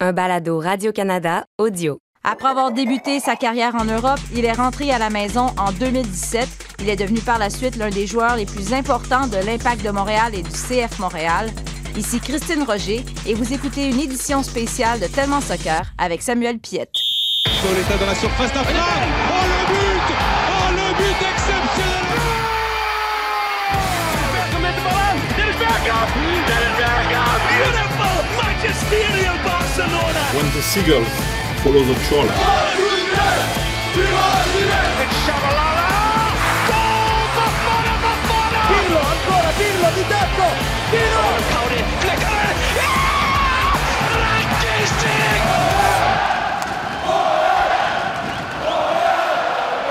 un balado Radio-Canada audio. Après avoir débuté sa carrière en Europe, il est rentré à la maison en 2017. Il est devenu par la suite l'un des joueurs les plus importants de l'Impact de Montréal et du CF Montréal. Ici Christine Roger et vous écoutez une édition spéciale de Tellement Soccer avec Samuel Piette. Dans la surface d'affaire. Oh le but Oh le but exceptionnel Beautiful Barcelona. When the seagulls follow the trawler. It's Shabalala. Goal! Bafana Bafana! Pirlo ancora Pirlo di tecco Pirlo Cody Flicker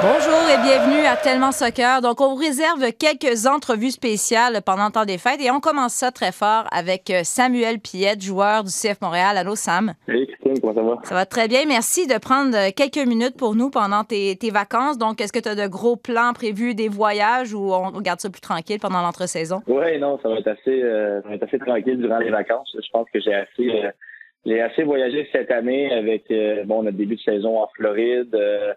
Bonjour et bienvenue à Tellement Soccer. Donc, on vous réserve quelques entrevues spéciales pendant le temps des fêtes et on commence ça très fort avec euh, Samuel Piette, joueur du CF Montréal. Allô, Sam? Salut Christine, comment ça va? Ça va très bien. Merci de prendre euh, quelques minutes pour nous pendant tes, tes vacances. Donc, est-ce que tu as de gros plans prévus, des voyages ou on garde ça plus tranquille pendant l'entre-saison? Oui, non, ça va être assez, euh, ça va être assez tranquille durant les vacances. Je pense que j'ai assez, euh, j'ai assez voyagé cette année avec euh, bon notre début de saison en Floride, euh,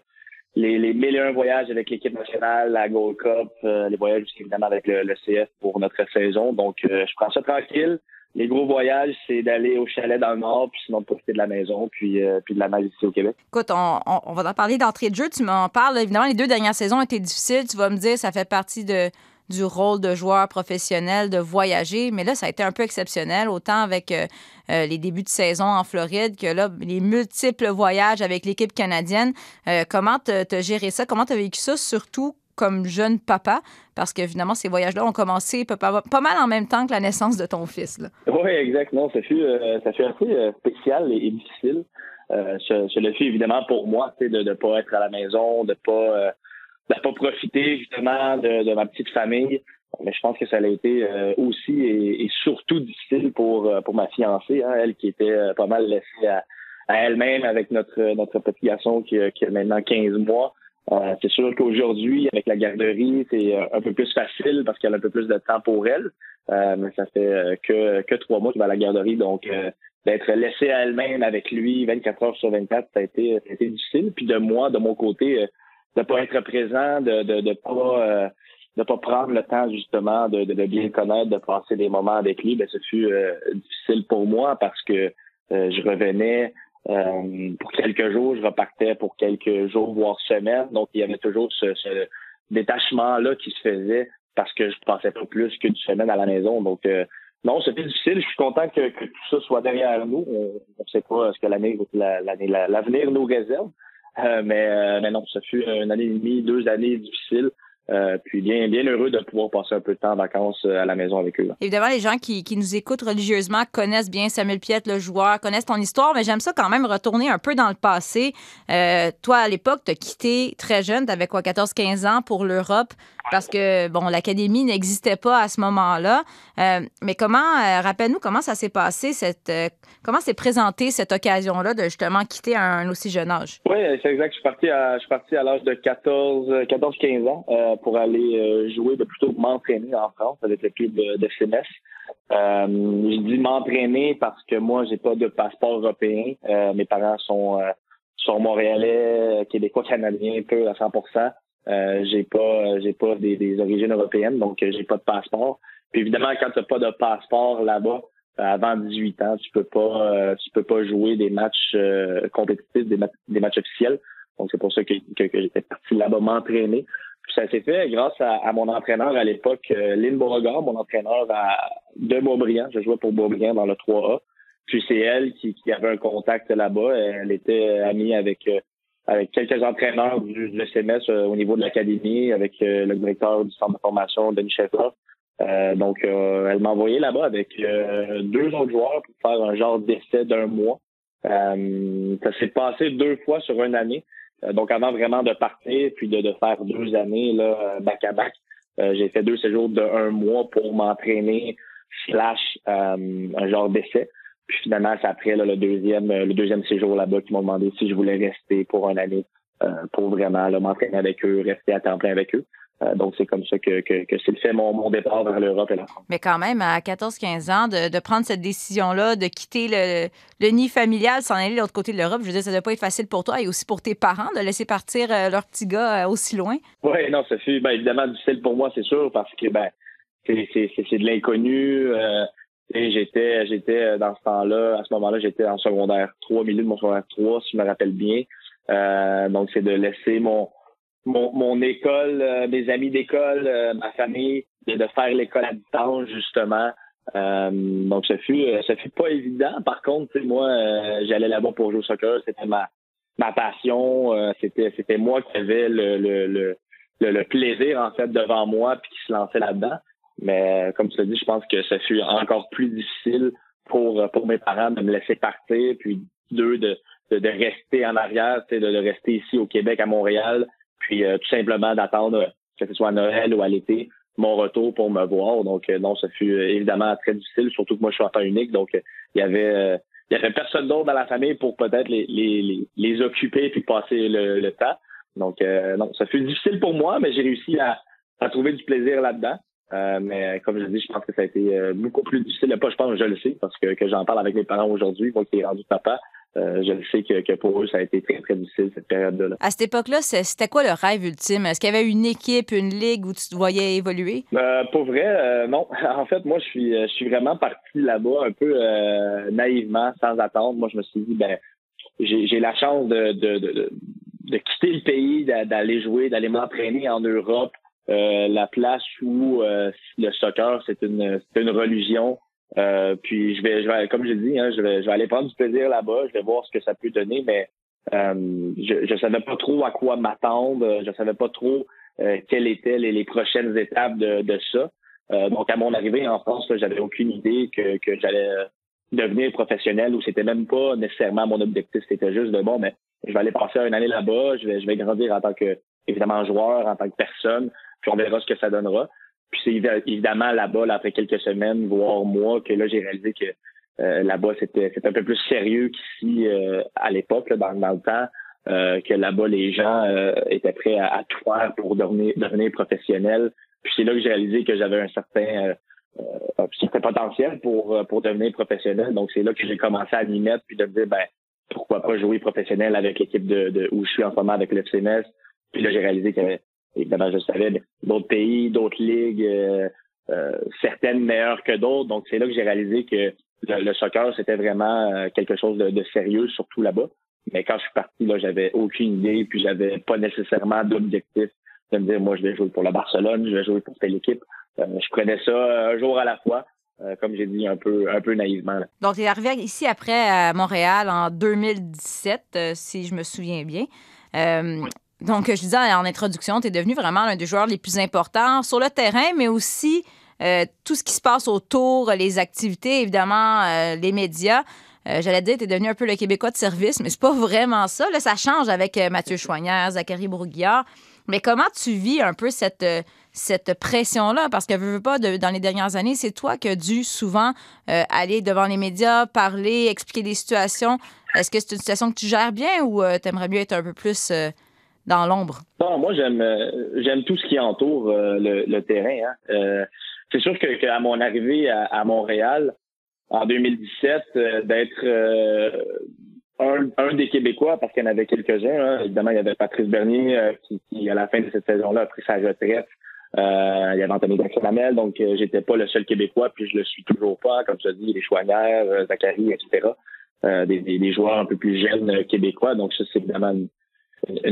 les, les mille et un voyages avec l'équipe nationale, la Gold Cup, euh, les voyages aussi évidemment avec le, le CF pour notre saison. Donc, euh, je prends ça tranquille. Les gros voyages, c'est d'aller au chalet dans le nord, puis sinon de profiter de la maison, puis, euh, puis de la neige ici au Québec. Écoute, on, on- on va en parler d'entrée de jeu. Tu m'en parles. Évidemment, les deux dernières saisons ont été difficiles. Tu vas me dire, ça fait partie de, du rôle de joueur professionnel de voyager. Mais là, ça a été un peu exceptionnel, autant avec euh, euh, les débuts de saison en Floride que là, les multiples voyages avec l'équipe canadienne. Euh, comment tu as géré ça? Comment tu as vécu ça, surtout comme jeune papa? Parce que, évidemment, ces voyages-là ont commencé pas, mal en même temps que la naissance de ton fils. Oui, exact. Non, ça fut, ça assez spécial et, difficile. Euh, le fut évidemment pour moi, de ne pas être à la maison, de pas de pas profiter justement de, de ma petite famille. Mais je pense que ça a été euh, aussi et, et surtout difficile pour euh, pour ma fiancée, hein, elle qui était euh, pas mal laissée à, à elle-même avec notre notre petit garçon qui, qui a maintenant 15 mois. Euh, c'est sûr qu'aujourd'hui, avec la garderie, c'est euh, un peu plus facile parce qu'elle a un peu plus de temps pour elle. Euh, mais ça fait que, que trois mois qu'il va à la garderie. Donc, euh, d'être laissée à elle-même avec lui 24 heures sur 24, ça a été, ça a été difficile. Puis de moi, de mon côté, de pas être présent, de de, de pas euh, de pas prendre le temps justement de, de, de bien connaître, de passer des moments avec lui, ben ce fut euh, difficile pour moi parce que euh, je revenais euh, pour quelques jours, je repartais pour quelques jours, voire semaines. Donc, il y avait toujours ce, ce détachement-là qui se faisait parce que je passais pas plus qu'une semaine à la maison. Donc, euh, non, c'était difficile. Je suis content que, que tout ça soit derrière nous. On ne sait pas ce que l'année, la- l'année, la- l'avenir nous réserve. Euh, mais, euh, mais non, ça fut une année et demie, deux années difficiles. Euh, puis bien, bien heureux de pouvoir passer un peu de temps en vacances euh, à la maison avec eux. là. Évidemment, les gens qui, qui nous écoutent religieusement connaissent bien Samuel Piette, le joueur, connaissent ton histoire, mais j'aime ça quand même retourner un peu dans le passé. Euh, toi, à l'époque, tu as quitté très jeune, tu avais quoi, 14-15 ans pour l'Europe, parce que, bon, l'académie n'existait pas à ce moment-là. Euh, mais comment, rappelle-nous comment ça s'est passé, cette, comment s'est présentée cette occasion-là de justement quitter à un aussi jeune âge? Oui, c'est exact. Je suis parti à, je suis parti à l'âge de 14, euh, 14, 15 ans pour aller euh, jouer, de plutôt m'entraîner en France avec le club de, de CNS. Euh, je dis m'entraîner parce que moi, j'ai pas de passeport européen. Euh, mes parents sont, euh, sont montréalais, québécois, canadiens, peu à 100 euh, j'ai pas j'ai pas des, des origines européennes, donc euh, j'ai pas de passeport. Puis évidemment, quand tu n'as pas de passeport là-bas, euh, avant 18 ans, tu peux pas euh, tu peux pas jouer des matchs euh, compétitifs, des matchs officiels. Donc c'est pour ça que, que, que j'étais parti là-bas m'entraîner. Ça s'est fait grâce à, à mon entraîneur à l'époque, euh, Lynn Beauregard, mon entraîneur à, de Beaubriand. Je jouais pour Beaubriand dans le 3A. Puis c'est elle qui, qui avait un contact là-bas. Elle était amie avec euh, avec quelques entraîneurs du, du SMS euh, au niveau de l'académie, avec le directeur du centre de formation, Denis Schaeffer. Euh, donc, elle m'a envoyé là-bas avec deux autres joueurs pour faire un genre d'essai d'un mois. Ça s'est passé deux fois sur une année. Euh, donc, avant vraiment de partir, puis de, de faire deux années là back à back, euh, j'ai fait deux séjours de un mois pour m'entraîner slash euh, un genre d'essai. Puis finalement, c'est après là, le deuxième le deuxième séjour là-bas qui m'ont demandé si je voulais rester pour une année euh, pour vraiment là, m'entraîner avec eux, rester à temps plein avec eux. Euh, donc, c'est comme ça que, que, que c'est fait mon, mon départ vers l'Europe et la France. Mais quand même, à 14-15 ans, de, de, prendre cette décision-là, de quitter le, le nid familial, s'en aller de l'autre côté de l'Europe, je veux dire, ça ne doit pas être facile pour toi et aussi pour tes parents de laisser partir euh, leur petit gars euh, aussi loin. Oui, non, ça fait ben, évidemment difficile pour moi, c'est sûr, parce que ben c'est de l'inconnu. Euh, j'étais j'étais dans ce temps-là, à ce moment-là, j'étais en secondaire 3, milieu de mon secondaire 3, si je me rappelle bien. Euh, donc, c'est de laisser mon mon, mon école, euh, mes amis d'école, euh, ma famille, de, de faire l'école à distance, justement. Euh, donc, ça fut, ça fut pas évident. Par contre, moi, j'allais là-bas pour jouer au soccer. C'était ma, ma passion. c'était, c'était moi qui avais le, le, le, le, plaisir, en fait, devant moi, puis qui se lançait là-dedans. Mais comme tu l'as dit, je pense que ça fut encore plus difficile pour, pour mes parents de me laisser partir, puis d'eux de, de, de, rester en arrière, de, de rester ici au Québec, à Montréal, puis euh, tout simplement d'attendre, que ce soit à Noël ou à l'été, mon retour pour me voir. Donc euh, non, ça fut euh, évidemment très difficile, surtout que moi je suis enfant unique, donc il y avait il y avait personne d'autre dans la famille pour peut-être les, les, les, occuper puis passer le, temps. Donc non, ça fut difficile pour moi, mais j'ai réussi à, à trouver du plaisir là-dedans. mais comme je dis, je pense que ça a été beaucoup plus difficile. Pas, je pense, je le sais, parce que, que j'en parle avec mes parents aujourd'hui, moi qui est rendu papa. Euh, je sais que, pour eux, ça a été très, très difficile, cette période-là. À cette époque-là, c'était quoi le rêve ultime? Est-ce qu'il y avait une équipe, une ligue où tu te voyais évoluer? Euh, pour vrai, euh, non. En fait, moi, je suis, je suis vraiment parti là-bas un peu naïvement, sans attendre. Moi, je me suis dit, ben, j'ai la chance de, de, de, de quitter le pays, d'aller jouer, d'aller m'entraîner en Europe. la place où le soccer, c'est une, une religion. Euh, puis je vais, je vais, comme je dis, hein, je vais, je vais aller prendre du plaisir là-bas. Je vais voir ce que ça peut donner, mais euh, je, je savais pas trop à quoi m'attendre. Je savais pas trop euh, quelles étaient les, les, prochaines étapes de, de ça. Euh, donc à mon arrivée en France, j'avais aucune idée que, que j'allais devenir professionnel ou c'était même pas nécessairement mon objectif. C'était juste de bon, mais je vais aller passer une année là-bas. Je vais, je vais grandir en tant que évidemment joueur, en tant que personne. Puis on verra ce que ça donnera. Puis c'est évidemment là-bas, après quelques semaines, voire mois, que là, j'ai réalisé que euh, là-bas, c'était un peu plus sérieux qu'ici euh, à l'époque, dans, dans, le temps, euh, que là-bas, les gens étaient prêts à, tout faire pour devenir, devenir professionnels. Puis c'est là que j'ai réalisé que j'avais un certain un certain potentiel pour, pour devenir professionnel. Donc c'est là que j'ai commencé à m'y mettre, puis de me dire, ben, pourquoi pas jouer professionnel avec l'équipe de, de, où je suis en ce moment avec le FCMS. Puis là, j'ai réalisé qu'il y avait évidemment, je savais d'autres pays, d'autres ligues, euh, euh, certaines meilleures que d'autres. Donc, c'est là que j'ai réalisé que le, soccer, c'était vraiment euh, quelque chose de, sérieux, surtout là-bas. Mais quand je suis parti, là, j'avais aucune idée, puis j'avais pas nécessairement d'objectif de me dire, moi, je vais jouer pour la Barcelone, je vais jouer pour telle équipe. je prenais ça un jour à la fois. comme j'ai dit, un peu, un peu naïvement. Donc, tu es arrivé ici après à Montréal en 2017, si je me souviens bien. Donc, je disais en introduction, tu es devenu vraiment l'un des joueurs les plus importants sur le terrain, mais aussi euh, tout ce qui se passe autour, les activités, évidemment, euh, les médias. Euh, j'allais dire, tu es devenu un peu le Québécois de service, mais c'est pas vraiment ça. Là, ça change avec Mathieu Choignard, Zachary Bourguillard. Mais comment tu vis un peu cette, cette pression-là? Parce que, veux, veux pas, dans les dernières années, c'est toi qui as dû souvent aller devant les médias, parler, expliquer des situations. Est-ce que c'est une situation que tu gères bien ou tu aimerais mieux être un peu plus dans l'ombre? Non, moi j'aime euh, j'aime tout ce qui entoure euh, le, terrain. Hein. Euh, c'est sûr que, qu'à mon arrivée à, Montréal en 2017, d'être un, des Québécois, parce qu'il y en avait quelques-uns. Hein. Évidemment, il y avait Patrice Bernier qui, à la fin de cette saison-là, a pris sa retraite. il y avait Anthony Lamel, donc j'étais pas le seul Québécois, puis je le suis toujours pas, comme tu as dit, les Chouanières, Zachary, etc. Des, des, joueurs un peu plus jeunes québécois. Donc ça, c'est évidemment une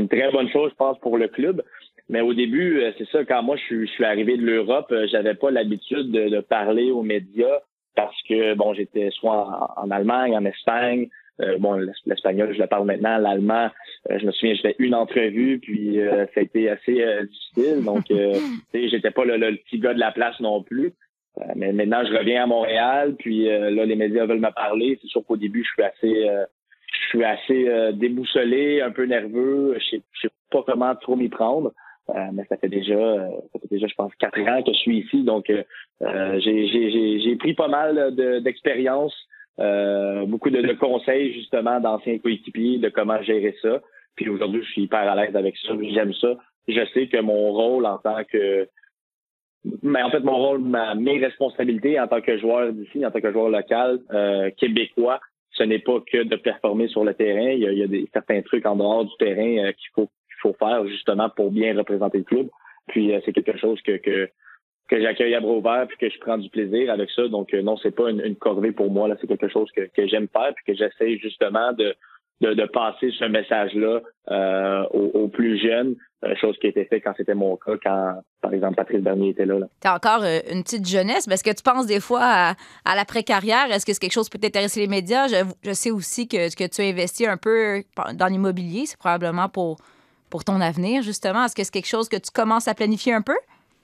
très bonne chose, je pense, pour le club. Mais au début, euh, c'est ça, quand moi je suis, arrivé de l'Europe, euh, j'avais pas l'habitude de, parler aux médias parce que bon, j'étais soit en, Allemagne, en Espagne, euh, bon, l'espagnol, je le parle maintenant, l'allemand, je me souviens, j'ai fait une entrevue, puis ça a été assez difficile. Donc, j'étais pas le, le, petit gars de la place non plus. mais maintenant, je reviens à Montréal, puis là, les médias veulent me parler. C'est sûr qu'au début, je suis assez suis assez euh, déboussolé, un peu nerveux. Je sais, sais pas comment trop m'y prendre. Euh, mais ça fait déjà, euh, ça fait déjà, je pense, quatre ans que je suis ici. Donc, j'ai pris pas mal d'expérience, beaucoup de, de, conseils justement d'anciens coéquipiers de comment gérer ça. Puis aujourd'hui, je suis hyper à l'aise avec ça. J'aime ça. je sais que mon rôle en tant que mais en fait, mon rôle, ma, mes responsabilités en tant que joueur d'ici, en tant que joueur local, euh, québécois, ce n'est pas que de performer sur le terrain. Il y a, il y a des, certains trucs en dehors du terrain euh, qu'il faut qu'il faut faire justement pour bien représenter le club. Puis euh, c'est quelque chose que, que, que j'accueille à bras ouverts puis que je prends du plaisir avec ça. Donc non, c'est pas une, une, corvée pour moi. Là, c'est quelque chose que, que j'aime faire puis que j'essaie justement de, de, de, passer ce message-là euh, aux, aux, plus jeunes, euh, chose qui a été faite quand c'était mon cas, quand, par exemple, Patrice Bernier était là. là. Tu as encore euh, une petite jeunesse, mais est-ce que tu penses des fois à, à l'après-carrière? Est-ce que c'est quelque chose qui peut t'intéresser les médias? Je, je, sais aussi que, que tu as investi un peu dans l'immobilier, c'est probablement pour, pour ton avenir, justement. Est-ce que c'est quelque chose que tu commences à planifier un peu?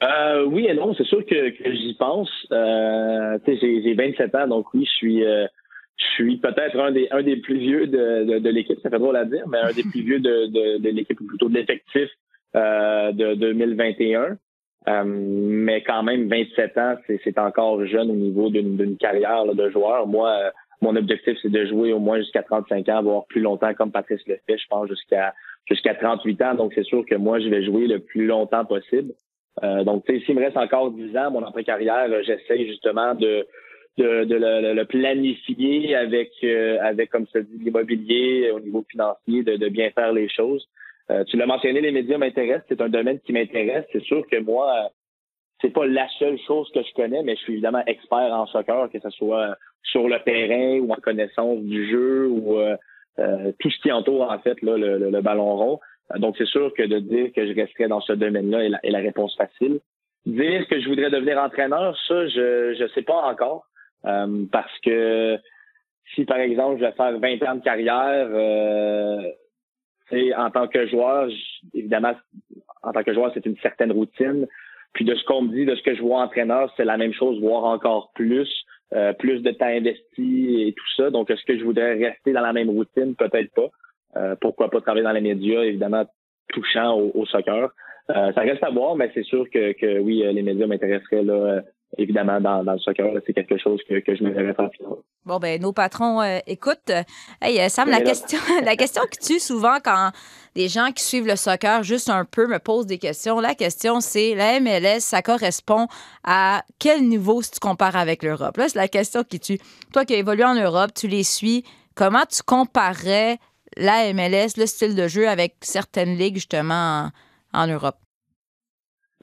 Euh, oui et non, c'est sûr que, que j'y pense. Euh, j'ai 27 ans, donc oui, je suis je suis peut-être un des un des plus vieux de, de, de l'équipe, ça fait drôle à dire, mais un des plus vieux de, de, de l'équipe, ou plutôt de l'effectif euh, de 2021. Euh, mais quand même, 27 ans, c'est encore jeune au niveau d'une carrière là, de joueur. Moi, euh, mon objectif, c'est de jouer au moins jusqu'à 35 ans, voire plus longtemps, comme Patrice le fait, je pense, jusqu'à jusqu'à 38 ans. Donc, c'est sûr que moi, je vais jouer le plus longtemps possible. Euh, donc, s'il me reste encore 10 ans, mon après-carrière, j'essaie justement de de, de le, le, planifier avec euh, avec comme ça dit l'immobilier au niveau financier de, de, bien faire les choses. Euh, tu l'as mentionné, les médias m'intéressent, c'est un domaine qui m'intéresse. C'est sûr que moi, c'est pas la seule chose que je connais, mais je suis évidemment expert en soccer, que ce soit sur le terrain ou en connaissance du jeu ou euh, euh tout ce qui entoure en fait là, le, le, ballon rond. Donc c'est sûr que de dire que je resterai dans ce domaine-là est la, est la réponse facile. Dire que je voudrais devenir entraîneur, ça, je je sais pas encore. Euh, parce que si, par exemple, je vais faire 20 ans de carrière, euh, en tant que joueur, évidemment, en tant que joueur, c'est une certaine routine. Puis de ce qu'on me dit, de ce que je vois entraîneur, c'est la même chose, voire encore plus, euh, plus de temps investi et tout ça. Donc, est-ce que je voudrais rester dans la même routine? Peut-être pas. Euh, pourquoi pas travailler dans les médias, évidemment, touchant au, au soccer. Euh, ça reste à voir, mais c'est sûr que, que oui, les médias m'intéresseraient là évidemment, dans, dans le soccer, c'est quelque chose que, que je me verrais faire. Bon, ben nos patrons euh, écoutent. Hey, euh, Sam, la question, la question qui tue souvent quand des gens qui suivent le soccer juste un peu me posent des questions, la question, c'est la MLS, ça correspond à quel niveau si tu compares avec l'Europe? Là, c'est la question qui tue. Toi qui as évolué en Europe, tu les suis, comment tu comparerais la MLS, le style de jeu avec certaines ligues, justement, en, en Europe?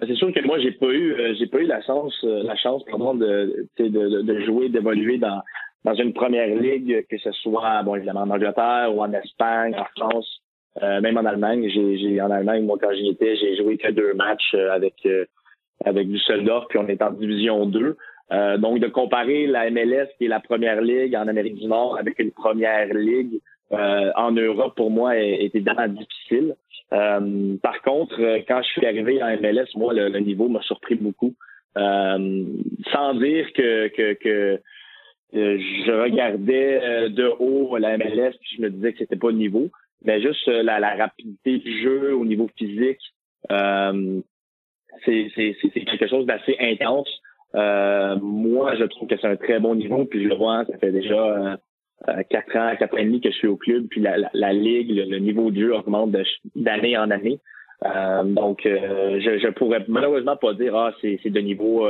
Ben, c'est sûr que moi j'ai pas eu euh, j'ai pas eu la chance euh, la chance pardon de, de, de jouer d'évoluer dans dans une première ligue que ce soit bon évidemment en Angleterre ou en Espagne en France euh, même en Allemagne. J'ai j'ai en Allemagne moi quand j'y étais j'ai joué que deux matchs avec avec Düsseldorf puis on est en division 2 donc de comparer la MLS qui est la première ligue en Amérique du Nord avec une première ligue en Europe pour moi est, est évidemment difficile euh, par contre, euh, quand je suis arrivé en MLS, moi, le, niveau m'a surpris beaucoup. Euh, sans dire que, que, que je regardais de haut la MLS puis je me disais que c'était pas le niveau, mais juste la, la, rapidité du jeu au niveau physique, euh, c'est quelque chose d'assez intense. Euh, moi, je trouve que c'est un très bon niveau, puis je le vois, ça fait déjà euh, quatre ans, quatre ans et demi que je suis au club, puis la, la, ligue, le, niveau de jeu augmente d'année en année. Euh, donc, euh, je, je pourrais malheureusement pas dire ah c'est de niveau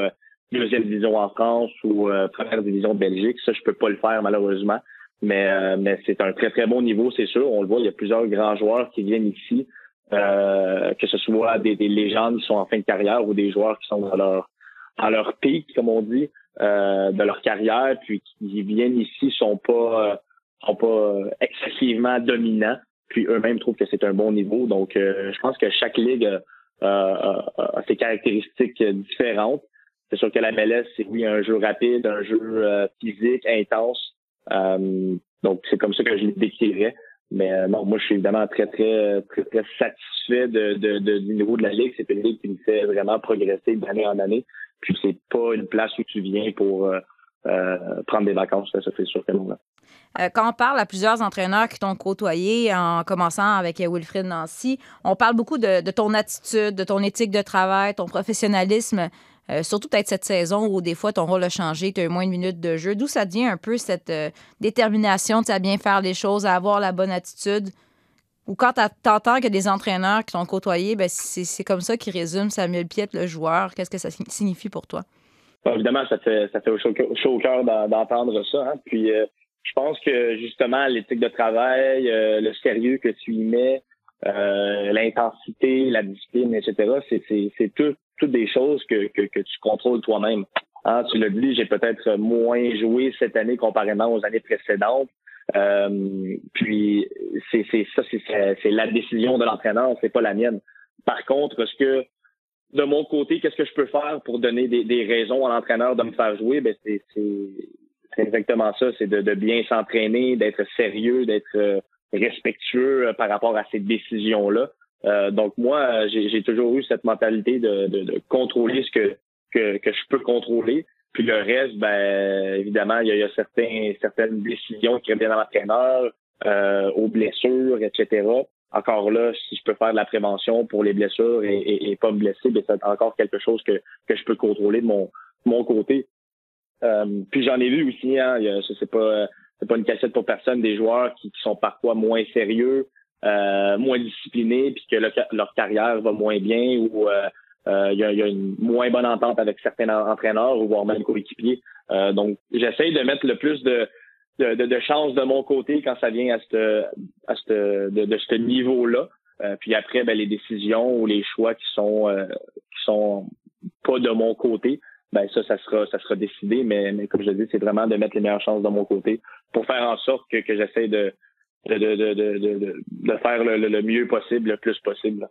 deuxième division en France ou première division de Belgique. Ça, je peux pas le faire malheureusement. Mais, mais c'est un très très bon niveau, c'est sûr. On le voit, il y a plusieurs grands joueurs qui viennent ici, que ce soit des, des légendes qui sont en fin de carrière ou des joueurs qui sont dans leur dans leur pic, comme on dit. Euh, de leur carrière, puis qui viennent ici sont pas euh, sont pas excessivement dominants, puis eux-mêmes trouvent que c'est un bon niveau. Donc, euh, je pense que chaque ligue a ses caractéristiques différentes. C'est sûr que la MLS, c'est oui un jeu rapide, un jeu physique, intense. donc, c'est comme ça que je le décrirais. Mais non, moi, je suis évidemment très, très, très, très satisfait de, de, de, du niveau de la Ligue. C'est une Ligue qui me fait vraiment progresser d'année en année. Puis c'est pas une place où tu viens pour euh, euh, prendre des vacances, ça, fait sûr que non. Euh, quand on parle à plusieurs entraîneurs qui t'ont côtoyé, en commençant avec Wilfrid Nancy, on parle beaucoup de, ton attitude, de ton éthique de travail, ton professionnalisme. surtout peut-être cette saison où des fois ton rôle a changé, tu as eu moins de minutes de jeu. D'où ça vient un peu cette détermination à bien faire les choses, à avoir la bonne attitude? Ou quand t'entends que des entraîneurs qui t'ont côtoyé, ben c'est comme ça qu'ils résument Samuel Piet, le joueur. Qu'est-ce que ça signifie pour toi? évidemment, ça fait, ça fait chaud, au cœur d'entendre ça. Hein. Puis, euh, je pense que justement, l'éthique de travail, euh, le sérieux que tu y mets, euh, l'intensité, la discipline, etc., c'est tout, toutes des choses que, que, tu contrôles toi-même. Hein, tu l'as dit, j'ai peut-être moins joué cette année comparément aux années précédentes. Puis c'est ça, c'est la décision de l'entraîneur, c'est pas la mienne. Par contre, ce que de mon côté, qu'est-ce que je peux faire pour donner des, des raisons à l'entraîneur de me faire jouer? Ben c'est exactement ça, c'est de, de, bien s'entraîner, d'être sérieux, d'être euh, respectueux euh, par rapport à ces décisions-là. Euh, donc moi, j'ai toujours eu cette mentalité de, de, de contrôler ce que, que, que, je peux contrôler. Puis le reste, ben évidemment, il y a, certains, certaines décisions qui reviennent à l'entraîneur, euh, aux blessures, etc. Encore là, si je peux faire de la prévention pour les blessures et, et, pas me blesser, ben c'est encore quelque chose que, que je peux contrôler de mon, mon côté. Euh, puis j'en ai vu aussi, hein, c'est pas c'est pas une cassette pour personne, des joueurs qui, sont parfois moins sérieux, euh, moins disciplinés, puis que leur carrière va moins bien ou euh, euh, il y, a, y, a, une moins bonne entente avec certains entraîneurs ou voire même coéquipiers. Euh, donc, j'essaye de mettre le plus de, de, de, de, chance de mon côté quand ça vient à ce à de, de ce niveau-là. Euh, puis après, ben, les décisions ou les choix qui sont qui sont pas de mon côté, ben ça, ça sera ça sera décidé. Mais, mais comme je dis, c'est vraiment de mettre les meilleures chances de mon côté pour faire en sorte que, que j'essaie de de, de, de, de, faire le, le, mieux possible, le plus possible.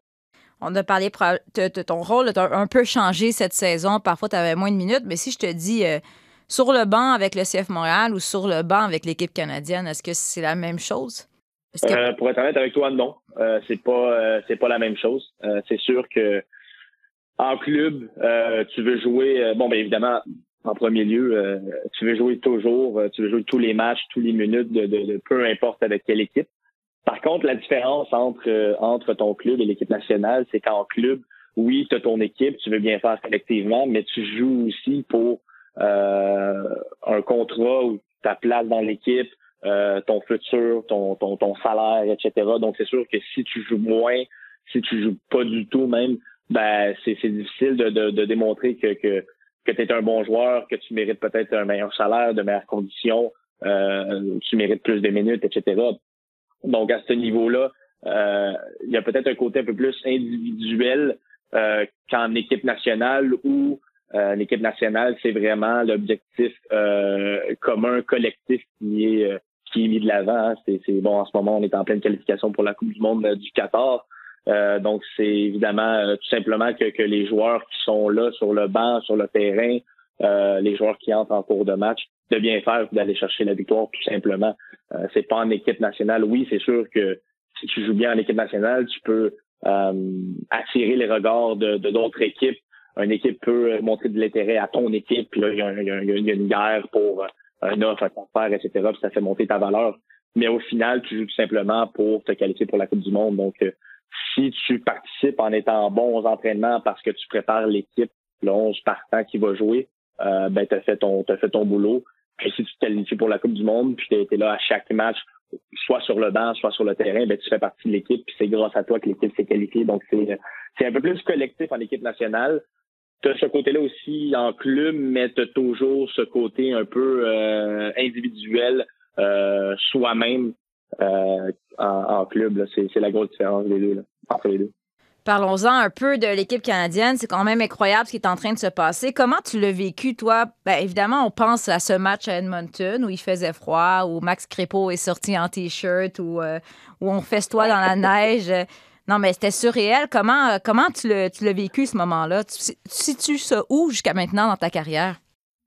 On a parlé de, ton rôle a un peu changé cette saison. Parfois, tu avais moins de minutes. Mais si je te dis euh, sur le banc avec le CF Montréal ou sur le banc avec l'équipe canadienne, est-ce que c'est la même chose? Euh, pour être honnête avec toi, non. Euh, c'est pas c'est pas la même chose. c'est sûr que en club, tu veux jouer. bon, bien évidemment, en premier lieu, tu veux jouer toujours. tu veux jouer tous les matchs, tous les minutes, peu importe avec quelle équipe. Par contre, la différence entre, euh, entre ton club et l'équipe nationale, c'est qu'en club, oui, tu as ton équipe, tu veux bien faire collectivement, mais tu joues aussi pour euh, un contrat ou ta place dans l'équipe, euh, ton futur, ton, ton, ton salaire, etc. Donc, c'est sûr que si tu joues moins, si tu joues pas du tout même, ben c'est difficile de, de, de, démontrer que, que, que tu es un bon joueur, que tu mérites peut-être un meilleur salaire, de meilleures conditions, euh, tu mérites plus de minutes, etc. Donc, à ce niveau-là, euh, il y a peut-être un côté un peu plus individuel euh, qu'en équipe nationale où euh, l'équipe nationale, c'est vraiment l'objectif euh, commun, collectif qui est euh, qui est mis de l'avant. Hein. C'est, bon, en ce moment, on est en pleine qualification pour la Coupe du Monde du Qatar. donc, c'est évidemment tout simplement que, que les joueurs qui sont là sur le banc, sur le terrain, les joueurs qui entrent en cours de match, de bien faire d'aller chercher la victoire tout simplement. Euh, c'est pas en équipe nationale. Oui, c'est sûr que si tu joues bien en équipe nationale, tu peux euh, attirer les regards de d'autres équipes. Une équipe peut montrer de l'intérêt à ton équipe, puis là, il y, a, une guerre pour un offre, un faire, etc., puis ça fait monter ta valeur. Mais au final, tu joues tout simplement pour te qualifier pour la Coupe du Monde. Donc, euh, si tu participes en étant bon aux entraînements parce que tu prépares l'équipe, le 11 partant qui va jouer, euh, ben, tu as fait ton, as fait ton boulot. Puis si tu te qualifies pour la Coupe du Monde, puis tu été là à chaque match, soit sur le banc, soit sur le terrain, ben, tu fais partie de l'équipe, puis c'est grâce à toi que l'équipe s'est qualifiée. Donc, c'est un peu plus collectif en équipe nationale. Tu as ce côté-là aussi en club, mais tu as toujours ce côté un peu euh, individuel, euh, soi-même euh, en, club. C'est, la grosse différence des deux, entre les deux. Parlons-en un peu de l'équipe canadienne. C'est quand même incroyable ce qui est en train de se passer. Comment tu l'as vécu, toi? Bien, évidemment, on pense à ce match à Edmonton où il faisait froid, où Max Crépeau est sorti en T-shirt, où, où on festoie dans la neige. Non, mais c'était surréel. Comment, comment tu l'as vécu, ce moment-là? Tu, situes ça où jusqu'à maintenant dans ta carrière?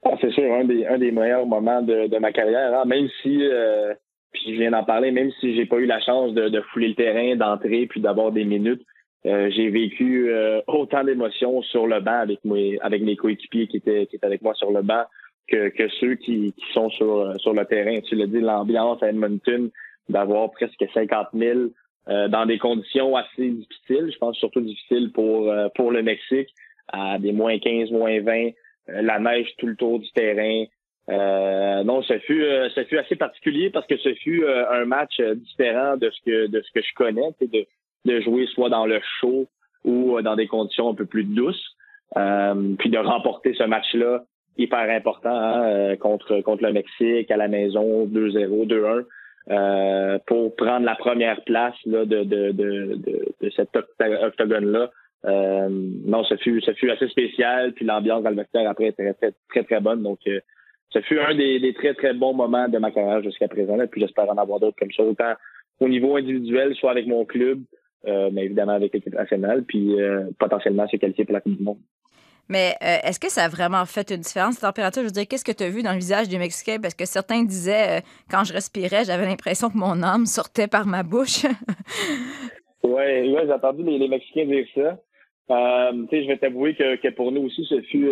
Ah, c'est sûr, un des, un des meilleurs moments de, ma carrière. Hein. Même si, euh, puis je viens d'en parler, même si j'ai pas eu la chance de, de fouler le terrain, d'entrer, puis d'avoir des minutes, euh, j'ai vécu euh, autant d'émotions sur le banc avec mes, avec mes coéquipiers qui étaient, qui étaient avec moi sur le banc que, que ceux qui, qui sont sur, sur le terrain. Tu l'as dit, l'ambiance à Edmonton, d'avoir presque 50 000 euh, dans des conditions assez difficiles. Je pense surtout difficiles pour, pour le Mexique, à des moins 15, moins 20, la neige tout le tour du terrain, Euh, non, ce fut, euh, ce fut assez particulier parce que ce fut euh, un match différent de ce que de ce que je connais, de, de jouer soit dans le show ou dans des conditions un peu plus douces, puis de remporter ce match-là hyper important hein, contre contre le Mexique à la maison 2-0, 2-1. Euh, pour prendre la première place là, de, de, de, de, cet octogone-là. Euh, non, ça fut, ça fut assez spécial, puis l'ambiance dans le vecteur après était très, très, très, bonne. Donc, euh, ça fut un des, des, très, très bons moments de ma carrière jusqu'à présent. Là, puis j'espère en avoir d'autres comme ça, autant au niveau individuel, soit avec mon club, euh, mais évidemment avec l'équipe nationale, puis potentiellement se qualifier pour la Coupe du Monde. Mais euh, est-ce que ça a vraiment fait une différence, la température? Je veux dire, qu'est-ce que tu as vu dans le visage des Mexicains? Parce que certains disaient, euh, quand je respirais, j'avais l'impression que mon âme sortait par ma bouche. oui, ouais, j'ai entendu les, Mexicains dire ça. Euh, je vais t'avouer que, que, pour nous aussi, ce fut,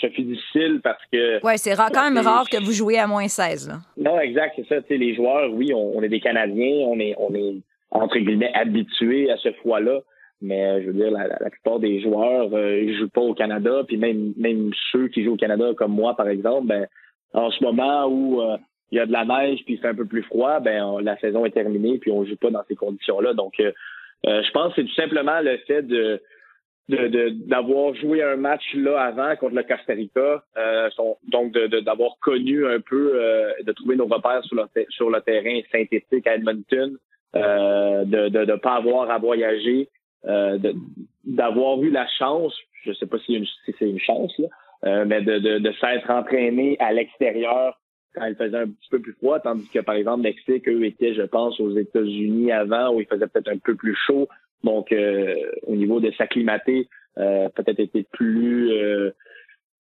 ce fut difficile parce que. Oui, c'est quand même rare que vous jouez à moins 16. Là. Non, exact, c'est ça. les joueurs, oui, on, on, est des Canadiens, on est, on est entre guillemets habitués à ce froid-là. Mais euh, je veux dire, la, la, plupart des joueurs, euh, ils jouent pas au Canada, puis même même ceux qui jouent au Canada, comme moi par exemple, ben en ce moment où euh, il y a de la neige puis fait un peu plus froid, ben la saison est terminée puis on joue pas dans ces conditions-là. Donc, je pense que c'est tout simplement le fait de d'avoir joué un match là avant contre le Costa Rica, donc d'avoir connu un peu, de trouver nos repères sur le, sur le terrain synthétique à Edmonton, de ne pas avoir à voyager, euh, d'avoir eu la chance, je sais pas si, c'est une chance, là, euh, mais de, de, de s'être entraîné à l'extérieur quand il faisait un petit peu plus froid, tandis que, par exemple, Mexique, eux, étaient, je pense, aux États-Unis avant, où il faisait peut-être un peu plus chaud. Donc, euh, au niveau de s'acclimater, peut-être était plus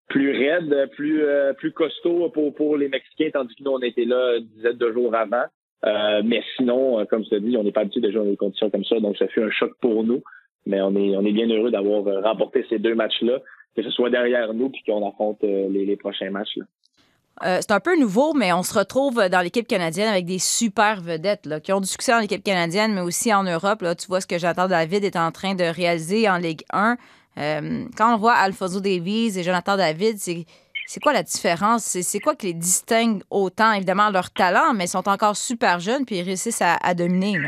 plus raide, plus plus costaud pour, pour les Mexicains, tandis que nous, on était là une dizaine de jours avant. Euh, mais sinon, euh, comme je te dis, on n'est pas habitué de jouer dans des conditions comme ça, donc ça fait un choc pour nous. Mais on est, on est bien heureux d'avoir euh, remporté ces deux matchs-là, que ce soit derrière nous puis qu'on affronte les, les, prochains matchs. Là. c'est un peu nouveau, mais on se retrouve dans l'équipe canadienne avec des super vedettes là, qui ont du succès dans l'équipe canadienne, mais aussi en Europe. Là, tu vois ce que Jonathan David est en train de réaliser en Ligue 1. quand on voit Alfonso Davies et Jonathan David, c'est c'est quoi la différence? C'est quoi qui les distingue autant? Évidemment, leur talent, mais ils sont encore super jeunes puis ils réussissent à, dominer.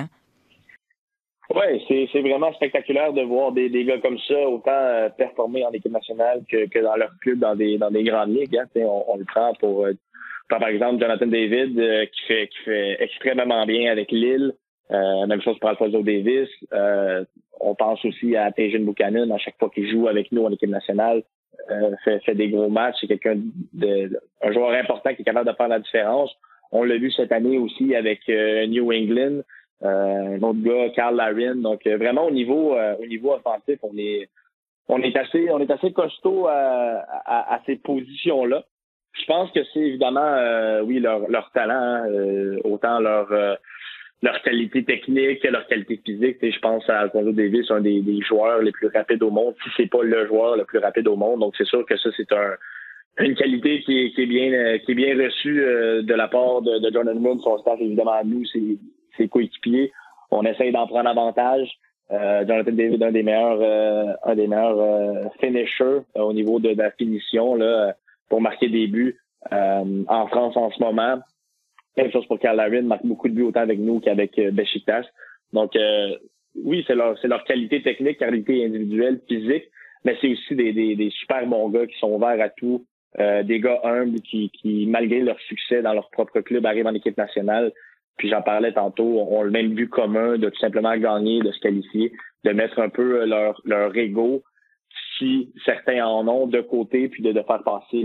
Oui, c'est vraiment spectaculaire de voir des, gars comme ça autant euh, performer en équipe nationale que, dans leur club dans des grandes ligues. Hein. On, le prend pour, euh, par exemple Jonathan David euh, qui fait qui fait extrêmement bien avec Lille. même chose pour Alfonso Davis. on pense aussi à Tejan Buchanan à chaque fois qu'il joue avec nous en équipe nationale. Euh, fait, des gros matchs. C'est quelqu'un de, un joueur important qui est capable de faire la différence. On l'a vu cette année aussi avec euh, New England, euh, un autre gars, Carl Larin. Donc vraiment au niveau au niveau offensif, on est on est assez on est assez costaud à, à, ces positions là. Je pense que c'est évidemment oui leur leur talent, hein, autant leur leur qualité technique, leur qualité physique. je pense à Alfonso Davis, un des, joueurs les plus rapides au monde, si c'est pas le joueur le plus rapide au monde. Donc c'est sûr que ça, c'est un, une qualité qui est, qui est bien qui est bien reçue euh, de la part de, de Jordan Moon, son staff, évidemment, à nous, ses, ses coéquipiers. On essaye d'en prendre avantage. Euh, Jonathan David, un des meilleurs, euh, un des meilleurs euh, finishers au niveau de, la finition là, pour marquer des buts en France en ce moment. Même chose pour Carl Larin, marque beaucoup de buts autant avec nous qu'avec euh, Besiktas. Donc, euh, oui, c'est leur, leur qualité technique, qualité individuelle, physique, mais c'est aussi des, des, des, super bons gars qui sont ouverts à tout, euh, des gars humbles qui, qui, malgré leur succès dans leur propre club, arrivent en équipe nationale. Puis j'en parlais tantôt, ont le même but commun de tout simplement gagner, de se qualifier, de mettre un peu leur, leur ego, si certains en ont, de côté, puis de, de faire passer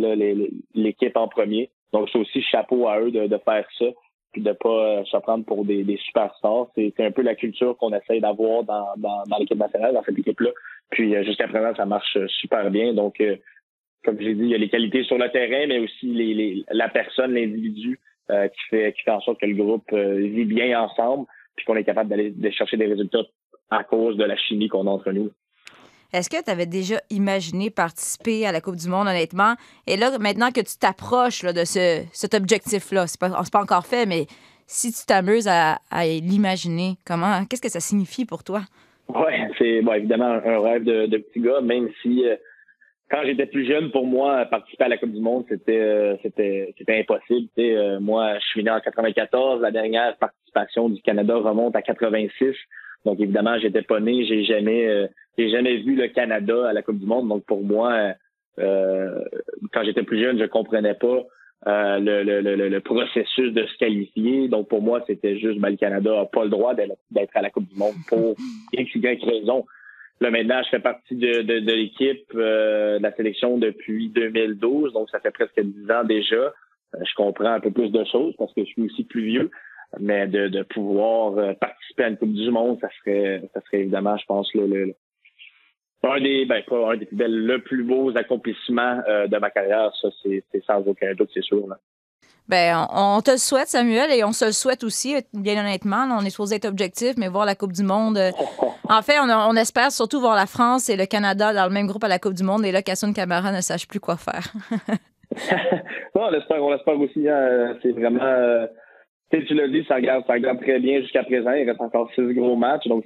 l'équipe en premier. Donc, c'est aussi chapeau à eux de, de faire ça, puis de pas euh, se prendre pour des, des superstars. C'est un peu la culture qu'on essaye d'avoir dans, dans, dans l'équipe nationale, dans cette équipe-là. Puis euh, jusqu'à présent, ça marche super bien. Donc, euh, comme j'ai dit, il y a les qualités sur le terrain, mais aussi les, les la personne, l'individu qui fait qui fait en sorte que le groupe vit bien ensemble, puis qu'on est capable d'aller de chercher des résultats à cause de la chimie qu'on a entre nous. Est-ce que tu avais déjà imaginé participer à la Coupe du Monde, honnêtement? Et là, maintenant que tu t'approches de ce, cet objectif-là, c'est pas, pas encore fait, mais si tu t'amuses à, l'imaginer, comment, qu'est-ce que ça signifie pour toi? Oui, c'est bon, évidemment un rêve de, petit gars, même si, euh, quand j'étais plus jeune, pour moi, participer à la Coupe du Monde, c'était euh, c'était c'était impossible. Euh, moi, je suis né en 94. La dernière participation du Canada remonte à 86. Donc évidemment, j'étais pas né. J'ai jamais j'ai jamais vu le Canada à la Coupe du Monde. Donc pour moi, quand j'étais plus jeune, je comprenais pas le, le, le, le, processus de se qualifier. Donc pour moi, c'était juste ben, le Canada a pas le droit d'être à la Coupe du Monde pour X, Y raison. Là, maintenant, je fais partie de, de, de l'équipe euh, de la sélection depuis 2012, donc ça fait presque 10 ans déjà. Euh, je comprends un peu plus de choses parce que je suis aussi plus vieux, mais de, de pouvoir euh, participer à une Coupe du Monde, ça serait ça serait évidemment, je pense, le, le un des ben pas un des plus belles, le plus beaux accomplissements de ma carrière, ça c'est sans aucun doute, c'est sûr. Là. Ben, on, te le souhaite, Samuel, et on se le souhaite aussi, bien honnêtement. on est supposé être objectif, mais voir la Coupe du Monde. Euh, en fait, on, espère surtout voir la France et le Canada dans le même groupe à la Coupe du Monde et là, Casson Camara ne sache plus quoi faire. on l'espère, on l'espère aussi. Hein. C'est vraiment. Euh, tu l'as dit, ça regarde, ça regarde très bien jusqu'à présent. Il reste encore six gros matchs, donc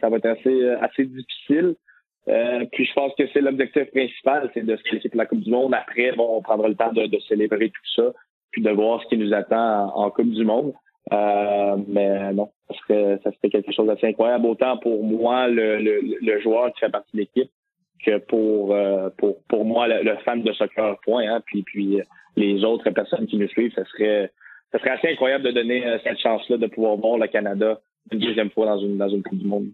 ça va être assez, assez difficile. Euh, puis je pense que c'est l'objectif principal, c'est de se qualifier pour la Coupe du Monde. Après, bon, on prendra le temps de, de célébrer tout ça puis de voir ce qui nous attend en, Coupe du Monde. Euh, mais non, ça serait, ça serait quelque chose d'assez incroyable, autant pour moi, le, le, le joueur qui fait partie de l'équipe, que pour, euh, pour, pour moi, le, fan de soccer, point. Hein, puis, puis les autres personnes qui nous suivent, ça serait, ça serait assez incroyable de donner euh, cette chance-là de pouvoir voir le Canada une deuxième fois dans une, dans une Coupe du Monde.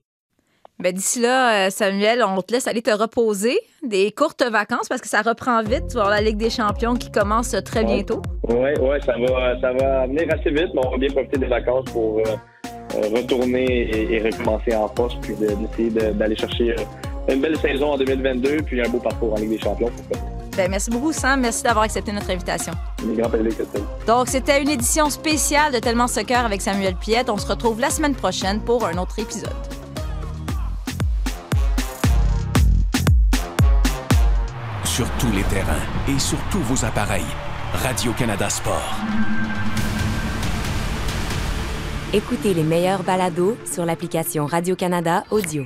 Ben, d'ici là, euh, Samuel, on te laisse aller te reposer. Des courtes vacances parce que ça reprend vite. Tu vas avoir la Ligue des champions qui commence très bientôt. Oui, ouais, ça va, ça va venir assez vite, mais on va bien profiter des vacances pour euh, euh, retourner et, recommencer en force, puis d'essayer d'aller chercher une belle saison en 2022, puis un beau parcours en Ligue des champions. Ben, merci beaucoup, Sam. Merci d'avoir accepté notre invitation. Un grand plaisir, Donc, c'était une édition spéciale de Tellement Soccer avec Samuel Piette. On se retrouve la semaine prochaine pour un autre épisode. Sur tous les terrains et sur tous vos appareils. Radio-Canada Sport. Écoutez les meilleurs balados sur l'application Radio-Canada Audio.